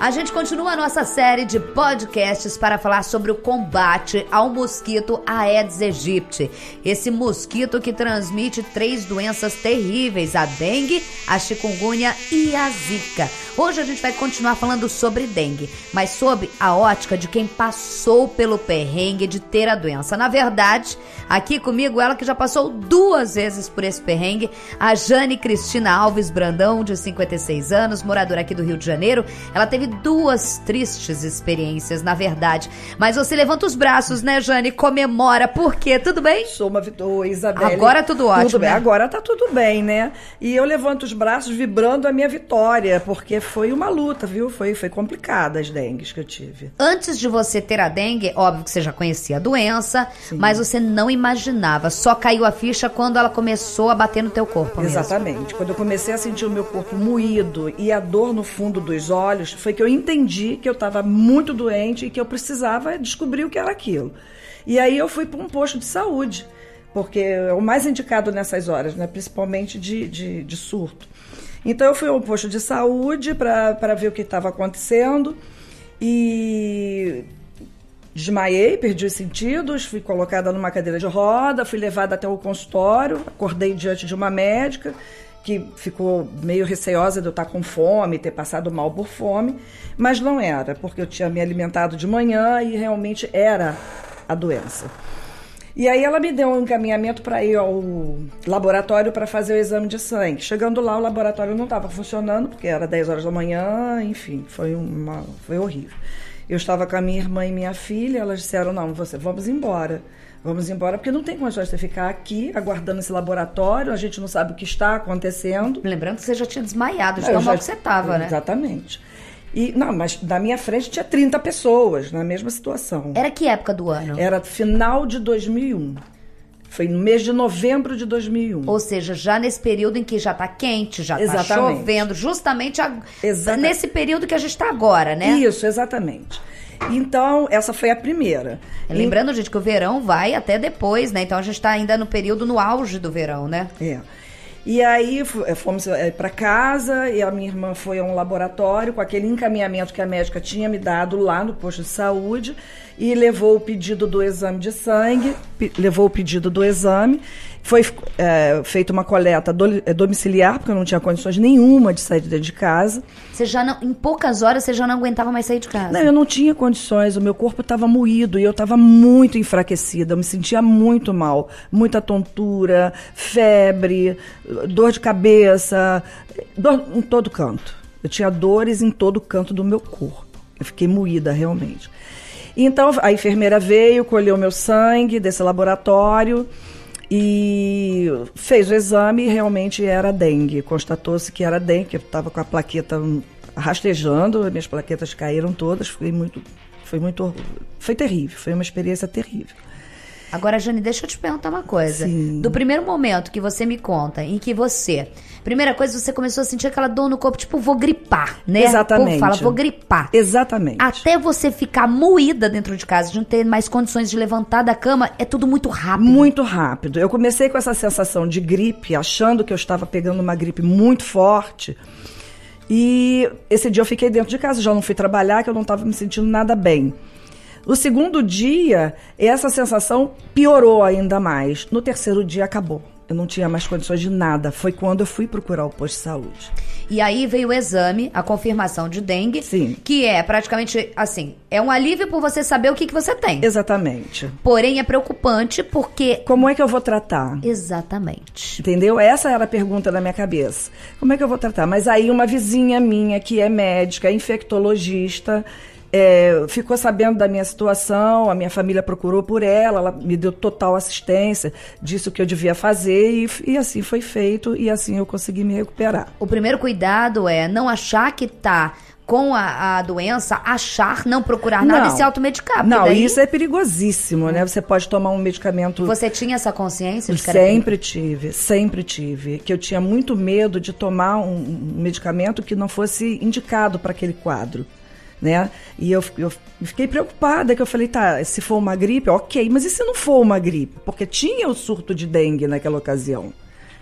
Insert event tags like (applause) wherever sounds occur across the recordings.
A gente continua a nossa série de podcasts para falar sobre o combate ao mosquito Aedes aegypti. Esse mosquito que transmite três doenças terríveis: a dengue, a chikungunya e a zika. Hoje a gente vai continuar falando sobre dengue, mas sob a ótica de quem passou pelo perrengue de ter a doença. Na verdade, aqui comigo ela que já passou duas vezes por esse perrengue, a Jane Cristina Alves Brandão, de 56 anos, moradora aqui do Rio de Janeiro. Ela teve duas tristes experiências, na verdade. Mas você levanta os braços, né, Jane? Comemora. Por quê? Tudo bem? Sou uma vitória, Isabel. Agora tudo ótimo. Tudo bem. Né? Agora tá tudo bem, né? E eu levanto os braços vibrando a minha vitória, porque foi uma luta, viu? Foi, foi complicada as dengues que eu tive. Antes de você ter a dengue, óbvio que você já conhecia a doença, Sim. mas você não imaginava. Só caiu a ficha quando ela começou a bater no teu corpo. Exatamente. Mesmo. Quando eu comecei a sentir o meu corpo moído e a dor no fundo dos olhos, foi que eu entendi que eu estava muito doente e que eu precisava descobrir o que era aquilo. E aí eu fui para um posto de saúde, porque é o mais indicado nessas horas, né? principalmente de, de, de surto. Então eu fui ao posto de saúde para ver o que estava acontecendo e desmaiei, perdi os sentidos, fui colocada numa cadeira de roda, fui levada até o consultório, acordei diante de uma médica que ficou meio receosa de eu estar com fome, ter passado mal por fome, mas não era, porque eu tinha me alimentado de manhã e realmente era a doença. E aí ela me deu um encaminhamento para ir ao laboratório para fazer o exame de sangue. Chegando lá, o laboratório não estava funcionando, porque era 10 horas da manhã, enfim, foi, uma, foi horrível. Eu estava com a minha irmã e minha filha, elas disseram, não, você, vamos embora. Vamos embora, porque não tem condições de ficar aqui aguardando esse laboratório, a gente não sabe o que está acontecendo. Lembrando que você já tinha desmaiado, de tão mal que você estava, né? Exatamente. E, não, mas na minha frente tinha 30 pessoas na mesma situação. Era que época do ano? Era final de 2001. Foi no mês de novembro de 2001. Ou seja, já nesse período em que já está quente, já está chovendo, justamente a, nesse período que a gente está agora, né? Isso, exatamente. Então, essa foi a primeira. Lembrando, gente, que o verão vai até depois, né? Então a gente está ainda no período no auge do verão, né? É. E aí eh, fomos eh, para casa e a minha irmã foi a um laboratório com aquele encaminhamento que a médica tinha me dado lá no posto de saúde e levou o pedido do exame de sangue, levou o pedido do exame foi é, feita uma coleta do, é, domiciliar, porque eu não tinha condições nenhuma de sair de casa. Você já não, em poucas horas você já não aguentava mais sair de casa? Não, eu não tinha condições, o meu corpo estava moído e eu estava muito enfraquecida, eu me sentia muito mal. Muita tontura, febre, dor de cabeça, dor em todo canto. Eu tinha dores em todo canto do meu corpo. Eu fiquei moída realmente. Então a enfermeira veio, colheu meu sangue desse laboratório e fez o exame e realmente era dengue. Constatou-se que era dengue, eu estava com a plaqueta rastejando, minhas plaquetas caíram todas, foi muito, foi muito, foi terrível, foi uma experiência terrível. Agora, Jane, deixa eu te perguntar uma coisa. Sim. Do primeiro momento que você me conta, em que você. Primeira coisa, você começou a sentir aquela dor no corpo, tipo, vou gripar, né? Exatamente. O fala, vou gripar. Exatamente. Até você ficar moída dentro de casa, de não ter mais condições de levantar da cama, é tudo muito rápido. Muito rápido. Eu comecei com essa sensação de gripe, achando que eu estava pegando uma gripe muito forte. E esse dia eu fiquei dentro de casa, já não fui trabalhar, que eu não estava me sentindo nada bem. O segundo dia, essa sensação piorou ainda mais. No terceiro dia, acabou. Eu não tinha mais condições de nada. Foi quando eu fui procurar o posto de saúde. E aí veio o exame, a confirmação de dengue. Sim. Que é praticamente assim: é um alívio por você saber o que, que você tem. Exatamente. Porém, é preocupante porque. Como é que eu vou tratar? Exatamente. Entendeu? Essa era a pergunta na minha cabeça. Como é que eu vou tratar? Mas aí, uma vizinha minha, que é médica, infectologista, é, ficou sabendo da minha situação, a minha família procurou por ela, ela me deu total assistência, disse o que eu devia fazer e, e assim foi feito e assim eu consegui me recuperar. O primeiro cuidado é não achar que está com a, a, doença, achar, não procurar nada não, e se automedicar. Não, daí... isso é perigosíssimo, né? Você pode tomar um medicamento. Você tinha essa consciência de que Sempre tive, sempre tive. Que eu tinha muito medo de tomar um, um medicamento que não fosse indicado para aquele quadro né? E eu, eu fiquei preocupada, que eu falei, tá, se for uma gripe, ok, mas e se não for uma gripe? Porque tinha o surto de dengue naquela ocasião.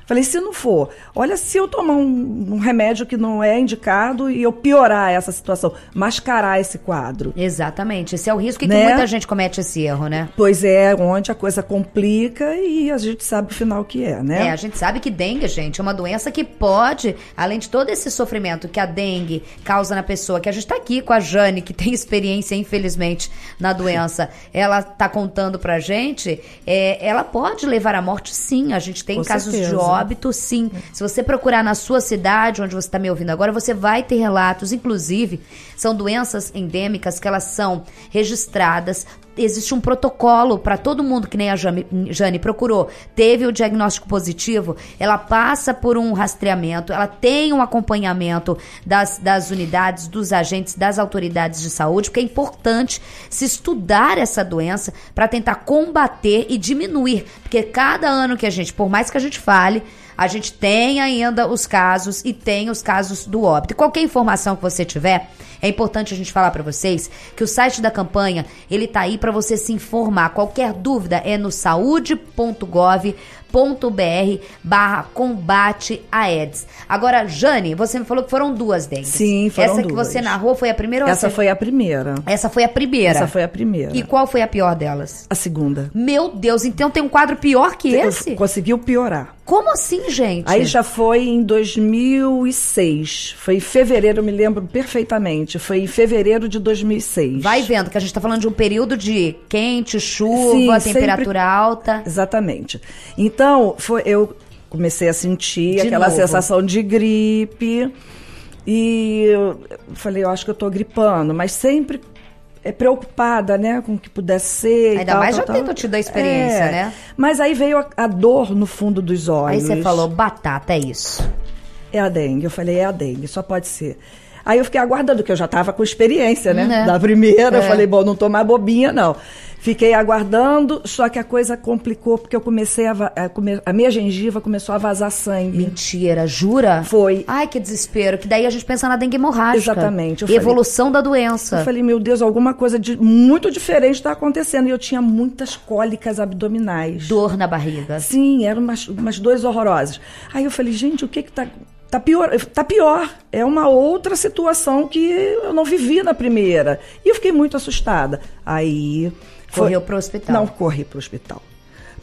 Falei, se não for, olha, se eu tomar um, um, remédio que não é indicado e eu piorar essa situação, mascarar esse quadro. Exatamente. Esse é o risco né? que muita gente comete esse erro, né? Pois é, onde a coisa complica e a gente sabe o final que é, né? É, a gente sabe que dengue, gente, é uma doença que pode, além de todo esse sofrimento que a dengue causa na pessoa, que a gente tá aqui com a Jane, que tem (laughs) experiência, infelizmente, na doença, ela tá contando pra gente, é, ela pode levar à morte, sim. A gente tem com casos certeza. de óbito óbito, sim. Se você procurar na sua cidade, onde você está me ouvindo agora, você vai ter relatos. Inclusive, são doenças endêmicas que elas são registradas existe um protocolo para todo mundo que nem a Jane, Jane, procurou, teve o diagnóstico positivo, ela passa por um rastreamento, ela tem um acompanhamento das, das unidades, dos agentes, das autoridades de saúde, porque é importante se estudar essa doença para tentar combater e diminuir, porque cada ano que a gente, por mais que a gente fale, a gente tem ainda os casos e tem os casos do óbito. qualquer informação que você tiver, é importante a gente falar para vocês que o site da campanha, ele tá aí para você se informar. Qualquer dúvida é no saúde.gov.br barra combate a AIDS. Agora, Jane, você me falou que foram duas dengues. Sim, foram Essa duas. que você narrou foi a primeira ou Essa você... foi a primeira. Essa foi a primeira. Essa foi a primeira. E qual foi a pior delas? A segunda. Meu Deus, então tem um quadro pior que esse? Conseguiu piorar. Como assim, gente? Aí já foi em 2006. Foi em fevereiro, me lembro perfeitamente. Foi em fevereiro de 2006. Vai vendo que a gente está falando de um período de quente, chuva, Sim, temperatura sempre... alta. Exatamente. Então, foi, eu comecei a sentir de aquela novo. sensação de gripe. E eu falei, eu acho que eu estou gripando, mas sempre é preocupada, né, com o que pudesse ser. Ainda tal, mais tal, já tendo tido a experiência, é. né? Mas aí veio a, a, dor no fundo dos olhos. Aí você falou, batata, é isso. É a dengue. Eu falei, é a dengue, só pode ser. Aí eu fiquei aguardando, que eu já estava com experiência, né? É. Da primeira, é. eu falei, bom, não tô mais bobinha, não. Fiquei aguardando, só que a coisa complicou porque eu comecei a, a, a minha gengiva começou a vazar sangue. Mentira, jura? Foi. Ai, que desespero, que daí a gente pensa na dengue hemorrágica. Exatamente. E evolução da doença. Eu falei, meu Deus, alguma coisa de muito diferente está acontecendo. E eu tinha muitas cólicas abdominais. Dor na barriga. Sim, eram umas, umas dores horrorosas. Aí eu falei, gente, o que que tá Tá pior, tá pior. É uma outra situação que eu não vivi na primeira. E eu fiquei muito assustada. Aí Correu para o hospital? Não corri para o hospital.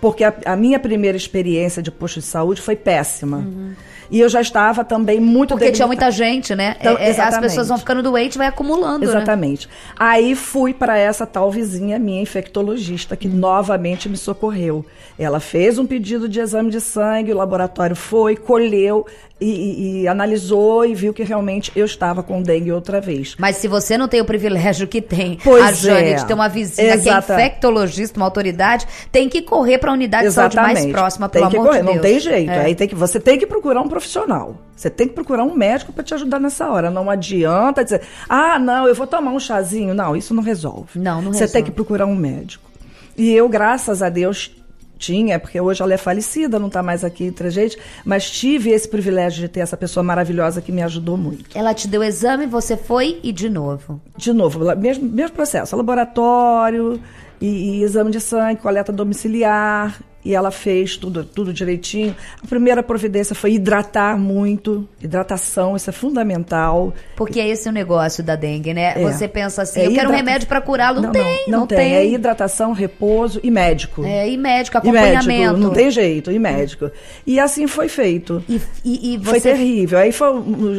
Porque a, a, minha primeira experiência de posto de saúde foi péssima. Uhum. E eu já estava também muito Porque tinha muita gente, né? Então, é, é as pessoas vão ficando doentes, vai acumulando. Né? Exatamente. Né? Aí fui para essa tal vizinha minha infectologista que novamente me socorreu. Ela fez um pedido de exame de sangue, o laboratório foi, colheu e, e, analisou e viu que realmente eu estava com dengue outra vez. Mas se você não tem o privilégio que tem pois a Jane é. de ter uma vizinha Exata. que é infectologista, uma autoridade, tem que correr para a unidade Exatamente. de saúde mais próxima, pelo tem que amor correr. de Deus. Não tem jeito. É. Aí tem que, você tem que procurar um profissional. Você tem que procurar um médico para te ajudar nessa hora. Não adianta dizer, ah, não, eu vou tomar um chazinho. Não, isso não resolve. Não, não Você resolve. tem que procurar um médico. E eu, graças a Deus, tinha, porque hoje ela é falecida, não está mais aqui entre a gente, mas tive esse privilégio de ter essa pessoa maravilhosa que me ajudou muito. Ela te deu exame, você foi e de novo? De novo, mesmo, mesmo processo, laboratório e, e exame de sangue, coleta domiciliar, e ela fez tudo, tudo direitinho. A primeira providência foi hidratar muito, hidratação, isso é fundamental. Porque é esse o negócio da dengue, né? É. Você pensa assim, é eu quero um remédio para curá-lo, não, não, tem, não, não tem. tem. É hidratação, repouso e médico. É, e médico, acompanhamento. E médico, não tem jeito, e médico. E assim foi feito. E, e, e você... Foi terrível. Aí foi,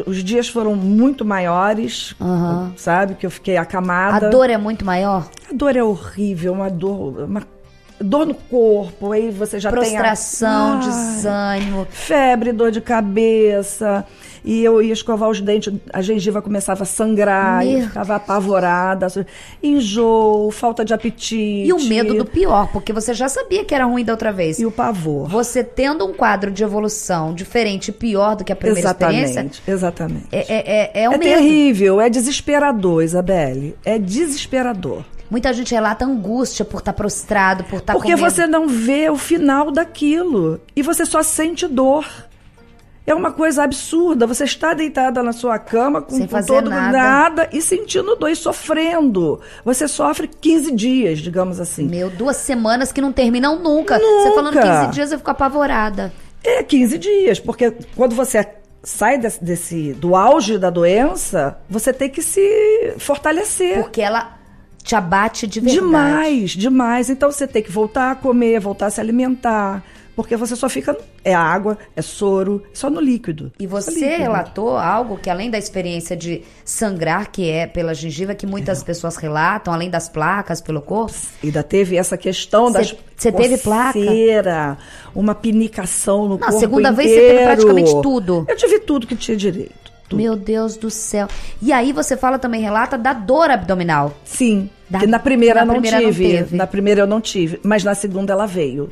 os dias foram muito maiores, uhum. sabe? Que eu fiquei acamada. A dor é muito maior? A dor é horrível, uma dor, uma dor no corpo, aí você já Prostração, tem a... desânimo. Febre, dor de cabeça. E eu ia escovar os dentes, a gengiva começava a sangrar, Meu. eu ficava apavorada. Enjoo, falta de apetite. E o medo do pior, porque você já sabia que era ruim da outra vez. E o pavor. Você tendo um quadro de evolução diferente e pior do que a primeira exatamente, experiência. Exatamente. É, é, é, é, um é terrível, é desesperador, Isabelle. É desesperador. Muita gente relata angústia por estar tá prostrado, por estar tá Porque você não vê o final daquilo e você só sente dor. É uma coisa absurda. Você está deitada na sua cama com, Sem com todo nada. nada. e sentindo dor e sofrendo. Você sofre 15 dias, digamos assim. Meu, duas semanas que não terminam nunca. nunca. Você falando 15 dias, eu fico apavorada. É 15 dias, porque quando você sai desse, desse do auge da doença, você tem que se fortalecer. Porque ela te abate de verdade. Demais, demais. Então você tem que voltar a comer, voltar a se alimentar. Porque você só fica. É água, é soro, só no líquido. E você líquido. relatou algo que, além da experiência de sangrar, que é pela gengiva, que muitas é. pessoas relatam, além das placas pelo corpo? Ainda teve essa questão cê, das. Você teve placa? Uma pinicação no Não, corpo. A segunda inteiro. vez você teve praticamente tudo. Eu tive tudo que tinha direito. Tudo. Meu Deus do céu. E aí você fala também, relata da dor abdominal. Sim. Da, que na primeira, na não, primeira tive. não. Na primeira eu não tive, mas na segunda ela veio.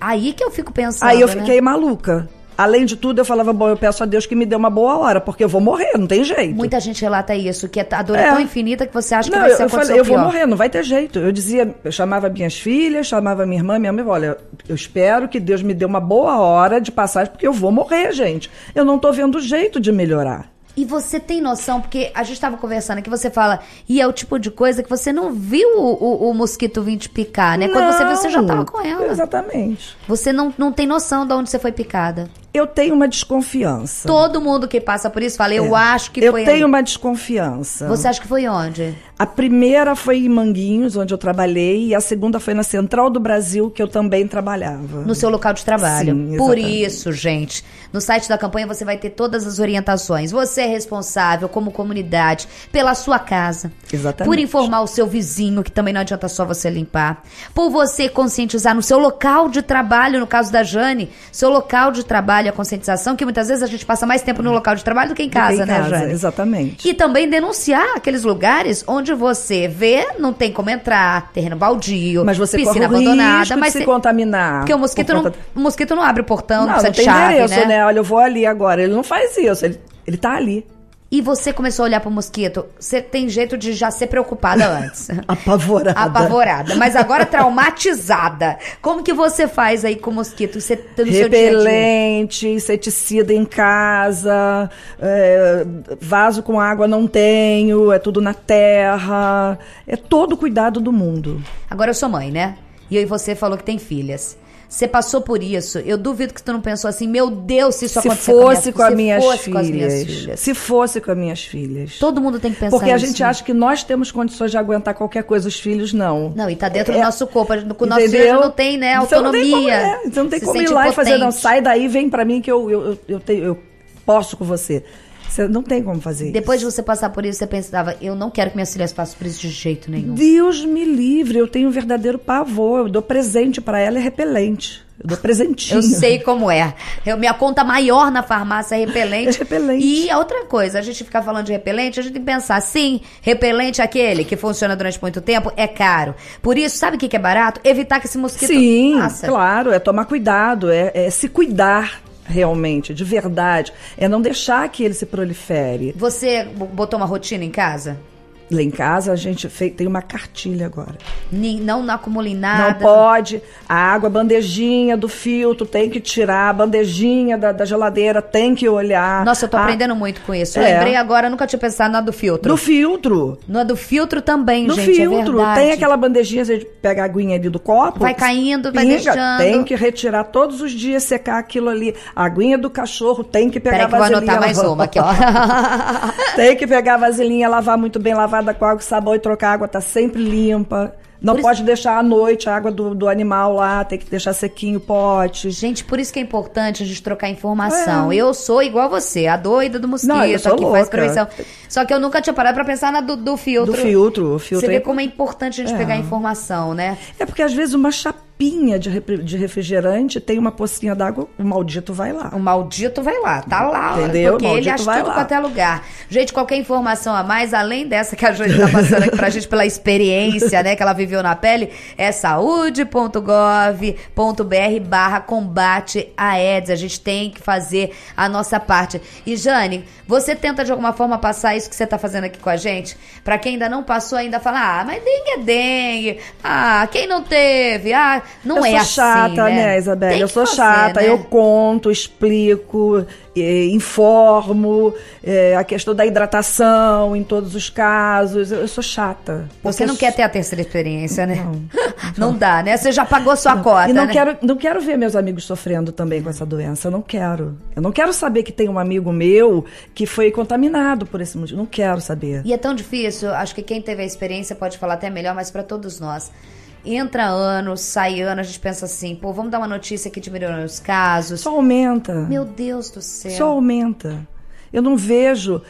Aí que eu fico pensando. Aí eu né? fiquei maluca. Além de tudo, eu falava, bom, eu peço a Deus que me dê uma boa hora, porque eu vou morrer, não tem jeito. Muita gente relata isso, que a dor é, é tão infinita que você acha que não, vai ser eu, a falei, eu pior. vou morrer, não vai ter jeito. Eu dizia, eu chamava minhas filhas, chamava minha irmã, minha mãe, olha, eu espero que Deus me dê uma boa hora de passagem, porque eu vou morrer, gente. Eu não tô vendo jeito de melhorar. E você tem noção, porque a gente estava conversando aqui, você fala, e é o tipo de coisa que você não viu o, o, o mosquito vir te picar, né? Não, Quando você viu, você já estava com ela. Exatamente. Você não, não tem noção de onde você foi picada. Eu tenho uma desconfiança. Todo mundo que passa por isso fala, eu É. acho que eu foi. tenho aí. uma desconfiança. Você acha que foi onde? A primeira foi em Manguinhos, onde eu trabalhei, e a segunda foi na Central do Brasil, que eu também trabalhava. No seu local de trabalho. Sim, Por isso, gente, no site da campanha você vai ter todas as orientações. Você é responsável, como comunidade, pela sua casa. Exatamente. Por informar o seu vizinho, que também não adianta só você limpar. Por você conscientizar no seu local de trabalho, no caso da Jane, seu local de trabalho, a conscientização, que muitas vezes a gente passa mais tempo no local de trabalho do que em Do que casa, em né, casa, Jane? Exatamente. E também denunciar aqueles lugares onde você vê, não tem como entrar, terreno baldio, Mas você piscina corre o abandonada, risco mas de se contaminar. porque o mosquito, por não, o mosquito não abre o portão, não, Não, precisa não de tem chave, endereço, né? né? Olha, eu vou ali agora. Ele não faz isso. Ele, ele tá ali. E você começou a olhar pro mosquito. Você tem jeito de já ser preocupada antes. (laughs) Apavorada. Apavorada, mas agora traumatizada. Como que você faz aí com o mosquito? Você tá no seu dia? Repelente, inseticida em casa, é, vaso com água não tenho, é tudo na terra. É todo o cuidado do mundo. Agora eu sou mãe, né? E eu e você falou que tem filhas. Você passou por isso. Eu duvido que tu não pensou assim, meu Deus, se isso se fosse com, com, as minhas se fosse com as filhas. minhas filhas. Se fosse com as minhas filhas. Todo mundo tem que pensar Porque a gente né? acha que nós temos condições de aguentar qualquer coisa, os filhos não. Não, e tá dentro do É, nosso corpo. Com o nosso filho não tem, né, Você não tem como, autonomia. é, Você não tem Se como ir lá e fazer, não, impotente. sai daí, vem pra mim que eu, eu, eu, eu, tenho, eu posso com você. Você não tem como fazer Depois de você passar por isso, você pensava, eu não quero que minhas filhas passem por isso de jeito nenhum. Deus me livre, eu tenho um verdadeiro pavor. Eu dou presente pra ela é repelente. Eu dou presentinho. Eu sei como é. Eu, minha conta maior na farmácia é repelente. (laughs) É repelente. E a outra coisa, a gente ficar falando de repelente, a gente tem que pensar, sim, repelente aquele que funciona durante muito tempo é caro. Por isso, sabe o que que é barato? Evitar que esse mosquito Sim, passa. claro, é tomar cuidado, é, é se cuidar realmente, de verdade. É não deixar que ele se prolifere. Você botou uma rotina em casa? Lá em casa a gente fez, tem uma cartilha agora. Não, não em nada. Não pode. A água, a bandejinha do filtro tem que tirar, a bandejinha da, da geladeira tem que olhar. Nossa, eu tô A- aprendendo muito com isso. Eu É. lembrei agora, nunca tinha pensado na do filtro. Do filtro. No do filtro também, No gente, filtro. é tem aquela bandejinha, você pega a aguinha ali do copo. Vai caindo, vai pinga, deixando. Tem que retirar todos os dias, secar aquilo ali. A aguinha do cachorro tem que pegar Peraí que eu vou vasilhinha. anotar mais lavar- uma aqui, ó. (laughs) tem que pegar a vasilhinha, lavar muito bem lavada com água e sabão e trocar a água, tá sempre limpa. Não Por isso- pode deixar à noite a água do, do animal lá, tem que deixar sequinho o pote. Gente, por isso que é importante a gente trocar informação. Eu sou igual você, a doida do mosquito, É. Não, eu sou que faz louca. prevenção. Só que eu nunca tinha parado pra pensar na do, do filtro. Do filtro, o filtro Você vê é- como é importante a gente É. pegar informação, né? É porque às vezes uma de, de refrigerante tem uma pocinha d'água, o maldito vai lá. O maldito vai lá, tá lá. Entendeu? Porque O ele acha vai tudo lá. qualquer lugar. Gente, qualquer informação a mais, além dessa que a Jane tá passando aqui pra gente pela experiência, né, que ela viveu na pele, é saúde.gov.br barra combate a AIDS. A gente tem que fazer a nossa parte. E Jane, você tenta de alguma forma passar isso que você tá fazendo aqui com a gente? Pra quem ainda não passou, ainda fala, ah, mas dengue é dengue. Ah, quem não teve? Ah, não eu é sou assim, chata, né? né, Isabela? Eu sou fazer, chata, né? eu conto, explico, eh, informo, eh, a questão da hidratação em todos os casos. Eu, eu sou chata. Você não sou- quer ter a terceira experiência, né? Não. (laughs) Não dá, né? Você já pagou sua cota, E não né? quero, não quero ver meus amigos sofrendo também com essa doença. Eu não quero. Eu não quero saber que tem um amigo meu que foi contaminado por esse motivo. Não quero saber. E é tão difícil, acho que quem teve a experiência pode falar até melhor, mas para todos nós. Entra ano, sai ano, a gente pensa assim, pô, vamos dar uma notícia que diminuiu os casos. Só aumenta. Meu Deus do céu. Só aumenta. Eu não vejo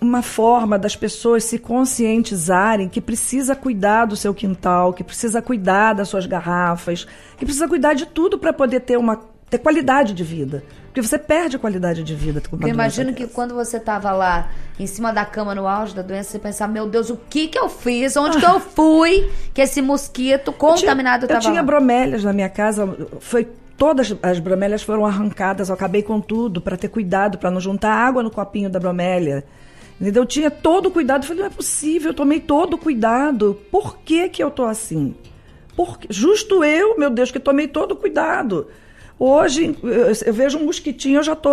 uma forma das pessoas se conscientizarem que precisa cuidar do seu quintal, que precisa cuidar das suas garrafas, que precisa cuidar de tudo para poder ter uma ter qualidade de vida. Porque você perde a qualidade de vida com eu imagino que quando você tava lá em cima da cama no auge da doença, você pensava, meu Deus, o que que eu fiz? Onde que eu fui que esse mosquito contaminado eu tava tinha lá? bromélias na minha casa, foi todas as bromélias foram arrancadas, eu acabei com tudo para ter cuidado, para não juntar água no copinho da bromélia. Entendeu? Eu tinha todo o cuidado, eu falei, não é possível, eu tomei todo o cuidado. Por que que eu tô assim? Por que- Justo eu, meu Deus, que tomei todo o cuidado. Hoje eu, vejo um mosquitinho, eu já tô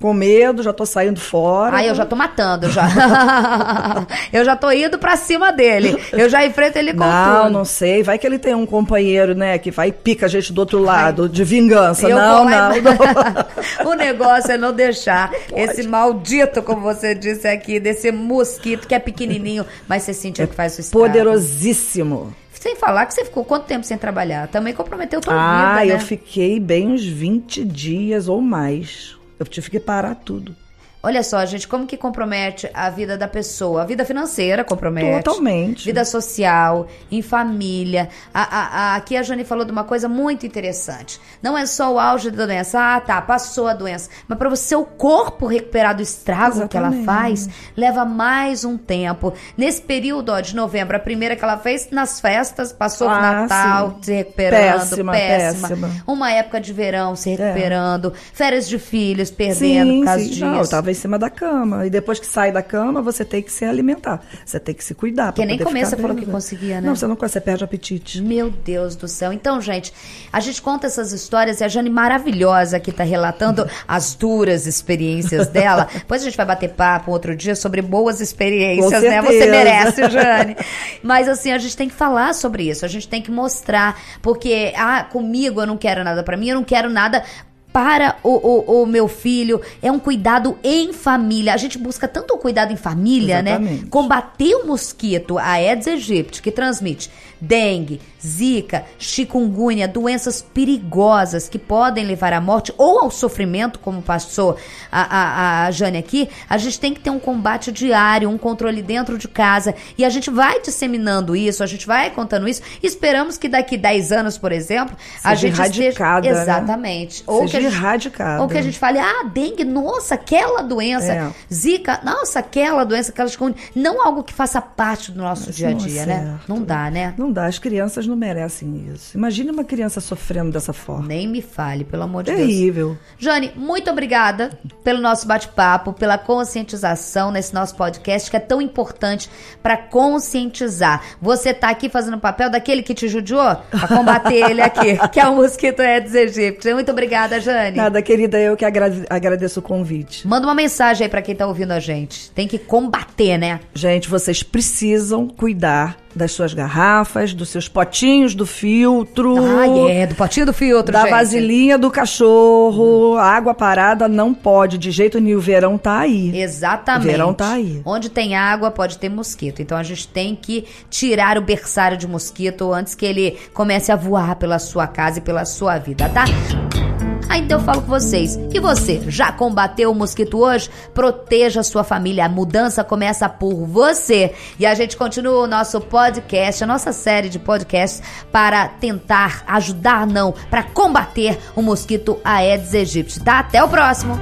com medo, já tô saindo fora. Ai, eu já tô matando, já. (laughs) eu já tô indo pra cima dele. Eu já enfrento ele com Não, tudo. não sei. Vai que ele tem um companheiro, né, que vai e pica a gente do outro lado, de vingança. Não, não, e- não. (laughs) o negócio é não deixar esse maldito, como você disse aqui, desse mosquito que é pequenininho, mas você sentiu que faz o estrago. Poderosíssimo. Sem falar que você ficou quanto tempo sem trabalhar? Também comprometeu tua Ah, vida, né? eu fiquei bem uns 20 dias ou mais. Eu tive que parar tudo. Olha só, gente, como que compromete a vida da pessoa? A vida financeira compromete. Totalmente. Vida social, em família. A- a- a- aqui a Jane falou de uma coisa muito interessante. Não é só o auge da doença. Ah, tá, passou a doença. Mas para o seu corpo recuperar do estrago que ela Exatamente. faz, leva mais um tempo. Nesse período ó, de novembro, a primeira que ela fez nas festas, passou o Ah, Natal, sim. se recuperando. Péssima, péssima. péssima. Uma época de verão se recuperando. Férias de filhos, perdendo Sim, por causa sim. disso. Não, eu tava em cima da cama. E depois que sai da cama, você tem que se alimentar. Você tem que se cuidar. Porque nem falou bem, que né? conseguia, né? Não, você não consegue, você perde o apetite. Meu Deus do céu. Então, gente, a gente conta essas histórias e a Jane maravilhosa que tá relatando (laughs) as duras experiências dela. Depois a gente vai bater papo outro dia sobre boas experiências, né? Você merece, (laughs) Jane. Mas assim, a gente tem que falar sobre isso, a gente tem que mostrar, porque ah, comigo eu não quero nada pra mim, eu não quero nada para o, o, o meu filho, é um cuidado em família. A gente busca tanto o cuidado em família, né? Exatamente. Combater o mosquito, a Aedes aegypti, que transmite dengue, zika, chikungunya, doenças perigosas que podem levar à morte ou ao sofrimento, como passou a, a, a Jane aqui, a gente tem que ter um combate diário, um controle dentro de casa. E a gente vai disseminando isso, a gente vai contando isso. Esperamos que daqui 10 anos, por exemplo, a Seja gente erradicada, esteja... né? Exatamente. Ou Seja que a gente- erradicada. Ou que a gente fale, ah, dengue, nossa, aquela doença. É. Zika, nossa, aquela doença, aquela chikungunya. Não algo que faça parte do nosso Isso dia a é dia, né? certo. Não dá, né? Não dá, as crianças não merecem isso. Imagine uma criança sofrendo dessa forma. Nem me fale, pelo amor de Deus. Terrível. Jane, muito obrigada pelo nosso bate-papo, pela conscientização nesse nosso podcast que é tão importante para conscientizar. Você tá aqui fazendo o papel daquele que te judiou a combater ele aqui, (laughs) que é o mosquito Aedes aegypti. Muito obrigada, Jane. Nada, querida, eu que agra- agradeço o convite. Manda uma mensagem aí para quem tá ouvindo a gente. Tem que combater, né? Gente, vocês precisam cuidar das suas garrafas, dos seus potinhos do filtro. Ah, é, do potinho do filtro, Da gente. vasilhinha do cachorro, a água parada não pode, de jeito nenhum. O verão tá aí. Exatamente. O verão tá aí. Onde tem água, pode ter mosquito. Então a gente tem que tirar o berçário de mosquito antes que ele comece a voar pela sua casa e pela sua vida, tá? Ah, então eu falo com vocês. E você, já combateu o mosquito hoje? Proteja a sua família. A mudança começa por você. E a gente continua o nosso podcast, a nossa série de podcasts para tentar ajudar, não, para combater o mosquito Aedes aegypti, tá? Até o próximo!